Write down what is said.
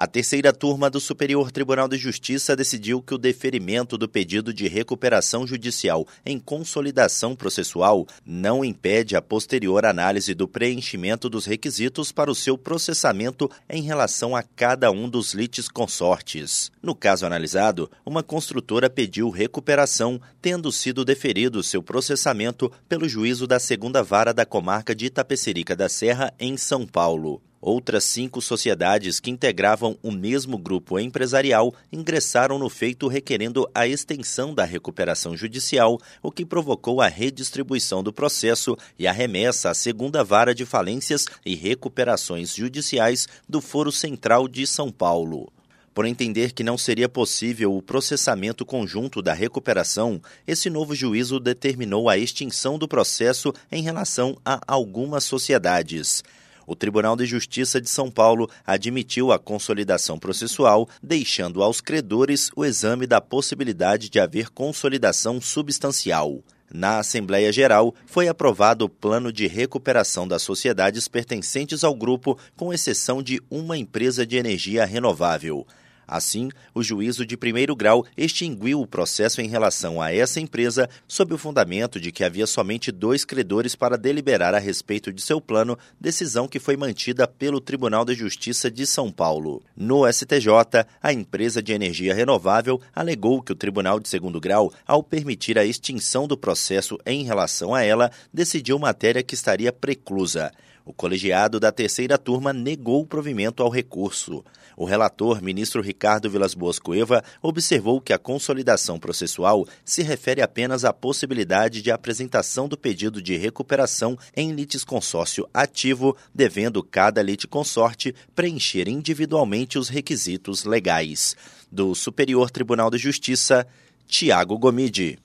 A terceira turma do Superior Tribunal de Justiça decidiu que o deferimento do pedido de recuperação judicial em consolidação processual não impede a posterior análise do preenchimento dos requisitos para o seu processamento em relação a cada um dos litisconsortes. No caso analisado, uma construtora pediu recuperação, tendo sido deferido seu processamento pelo juízo da segunda vara da comarca de Itapecerica da Serra, em São Paulo. Outras cinco sociedades que integravam o mesmo grupo empresarial ingressaram no feito requerendo a extensão da recuperação judicial, o que provocou a redistribuição do processo e a remessa à segunda vara de falências e recuperações judiciais do Foro Central de São Paulo. Por entender que não seria possível o processamento conjunto da recuperação, esse novo juízo determinou a extinção do processo em relação a algumas sociedades o Tribunal de Justiça de São Paulo admitiu a consolidação processual, deixando aos credores o exame da possibilidade de haver consolidação substancial. Na Assembleia Geral, foi aprovado o plano de recuperação das sociedades pertencentes ao grupo, com exceção de uma empresa de energia renovável. Assim, o juízo de primeiro grau extinguiu o processo em relação a essa empresa sob o fundamento de que havia somente dois credores para deliberar a respeito de seu plano, decisão que foi mantida pelo Tribunal de Justiça de São Paulo. No STJ, a empresa de energia renovável alegou que o Tribunal de Segundo Grau, ao permitir a extinção do processo em relação a ela, decidiu matéria que estaria preclusa. O colegiado da terceira turma negou o provimento ao recurso. O relator, ministro Ricardo Vilas Boas Cueva, observou que a consolidação processual se refere apenas à possibilidade de apresentação do pedido de recuperação em litisconsórcio ativo, devendo cada litisconsorte preencher individualmente os requisitos legais. Do Superior Tribunal de Justiça, Tiago Gomide.